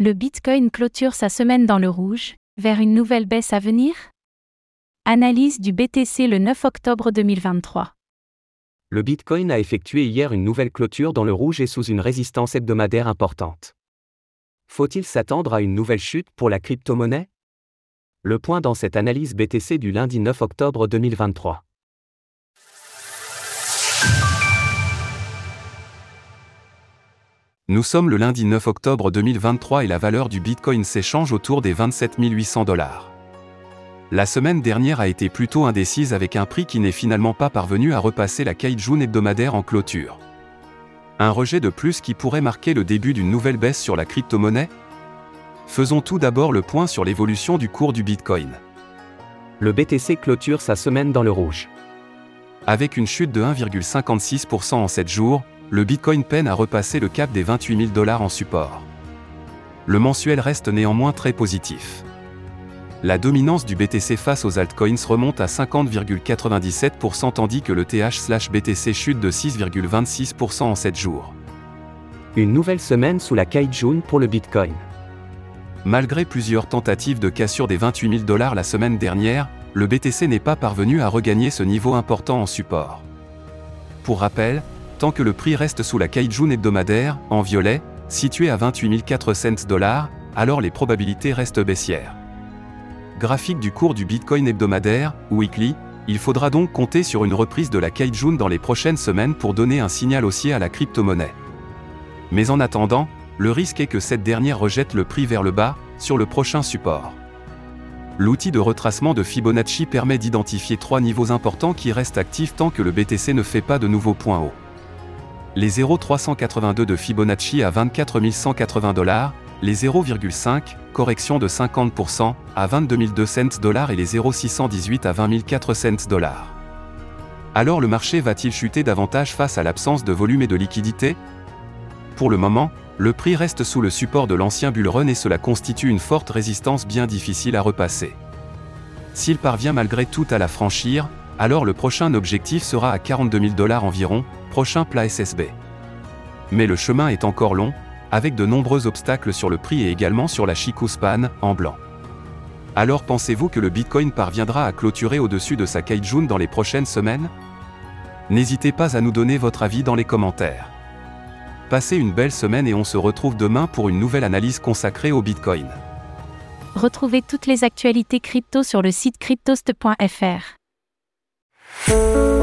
Le Bitcoin clôture sa semaine dans le rouge, vers une nouvelle baisse à venir? Analyse du BTC le 9 octobre 2023. Le Bitcoin a effectué hier une nouvelle clôture dans le rouge et sous une résistance hebdomadaire importante. Faut-il s'attendre à une nouvelle chute pour la crypto-monnaie? Le point dans cette analyse BTC du lundi 9 octobre 2023. Nous sommes le lundi 9 octobre 2023 et la valeur du Bitcoin s'échange autour des 27 800 dollars. La semaine dernière a été plutôt indécise avec un prix qui n'est finalement pas parvenu à repasser la Kaijun hebdomadaire en clôture. Un rejet de plus qui pourrait marquer le début d'une nouvelle baisse sur la crypto-monnaie? Faisons tout d'abord le point sur l'évolution du cours du Bitcoin. Le BTC clôture sa semaine dans le rouge. Avec une chute de 1,56% en 7 jours, le Bitcoin peine à repasser le cap des 28 000 dollars en support. Le mensuel reste néanmoins très positif. La dominance du BTC face aux altcoins remonte à 50,97% tandis que le TH/BTC chute de 6,26% en 7 jours. Une nouvelle semaine sous la Kaijun pour le Bitcoin. Malgré plusieurs tentatives de cassure des 28 000 dollars la semaine dernière, le BTC n'est pas parvenu à regagner ce niveau important en support. Pour rappel, tant que le prix reste sous la Kaijun hebdomadaire, en violet, situé à 28 400 dollars, alors les probabilités restent baissières. Graphique du cours du Bitcoin hebdomadaire, weekly, il faudra donc compter sur une reprise de la Kaijun dans les prochaines semaines pour donner un signal haussier à la crypto-monnaie. Mais en attendant, le risque est que cette dernière rejette le prix vers le bas, sur le prochain support. L'outil de retracement de Fibonacci permet d'identifier trois niveaux importants qui restent actifs tant que le BTC ne fait pas de nouveaux points hauts les 0,382 de Fibonacci à 24 180 dollars, les 0,5, correction de 50%, à 22 200 dollars et les 0,618 à 20 400 dollars. Alors le marché va-t-il chuter davantage face à l'absence de volume et de liquidité? Pour le moment, le prix reste sous le support de l'ancien bull run et cela constitue une forte résistance bien difficile à repasser. S'il parvient malgré tout à la franchir, alors le prochain objectif sera à 42 000 dollars environ, prochain plat SSB. Mais le chemin est encore long, avec de nombreux obstacles sur le prix et également sur la Chikuspan, en blanc. Alors pensez-vous que le Bitcoin parviendra à clôturer au-dessus de sa Kaijun dans les prochaines semaines? N'hésitez pas à nous donner votre avis dans les commentaires. Passez une belle semaine et on se retrouve demain pour une nouvelle analyse consacrée au Bitcoin. Retrouvez toutes les actualités crypto sur le site cryptost.fr. Música